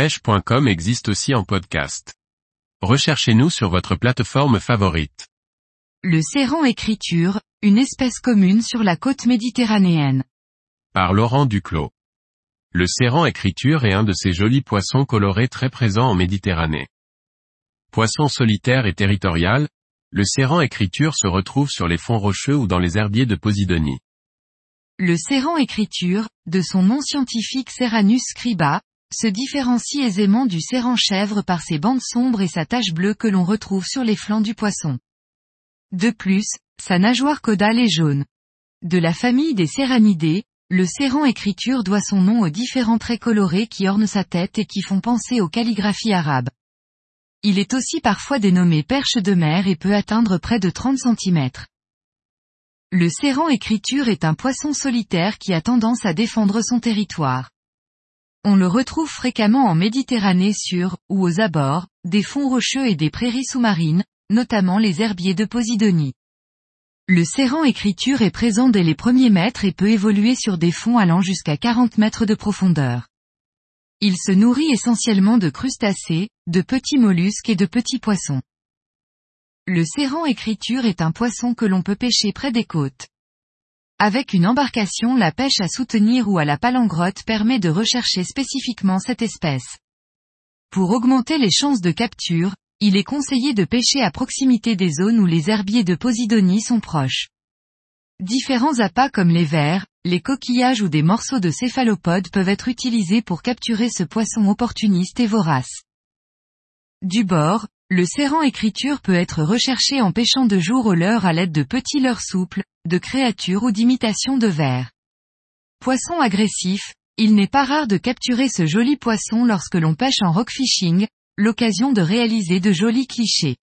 pêche.com existe aussi en podcast. Recherchez-nous sur votre plateforme favorite. Le séran écriture, une espèce commune sur la côte méditerranéenne. Par Laurent Duclos. Le séran écriture est un de ces jolis poissons colorés très présents en Méditerranée. Poisson solitaire et territorial, le séran écriture se retrouve sur les fonds rocheux ou dans les herbiers de Posidonie. Le séran écriture, de son nom scientifique Serranus scriba, se différencie aisément du séran chèvre par ses bandes sombres et sa tache bleue que l'on retrouve sur les flancs du poisson. De plus, sa nageoire caudale est jaune. De la famille des Serranidés, le séran écriture doit son nom aux différents traits colorés qui ornent sa tête et qui font penser aux calligraphies arabes. Il est aussi parfois dénommé perche de mer et peut atteindre près de 30 cm. Le séran écriture est un poisson solitaire qui a tendance à défendre son territoire. On le retrouve fréquemment en Méditerranée sur, ou aux abords, des fonds rocheux et des prairies sous-marines, notamment les herbiers de Posidonie. Le séran écriture est présent dès les premiers mètres et peut évoluer sur des fonds allant jusqu'à 40 mètres de profondeur. Il se nourrit essentiellement de crustacés, de petits mollusques et de petits poissons. Le séran écriture est un poisson que l'on peut pêcher près des côtes. Avec une embarcation la pêche à soutenir ou à la palangrotte permet de rechercher spécifiquement cette espèce. Pour augmenter les chances de capture, il est conseillé de pêcher à proximité des zones où les herbiers de Posidonie sont proches. Différents appâts comme les vers, les coquillages ou des morceaux de céphalopodes peuvent être utilisés pour capturer ce poisson opportuniste et vorace. Du bord, le serrant écriture peut être recherché en pêchant de jour au leurre à l'aide de petits leurres souples, de créatures ou d'imitations de vers. Poisson agressif, il n'est pas rare de capturer ce joli poisson lorsque l'on pêche en rockfishing, l'occasion de réaliser de jolis clichés.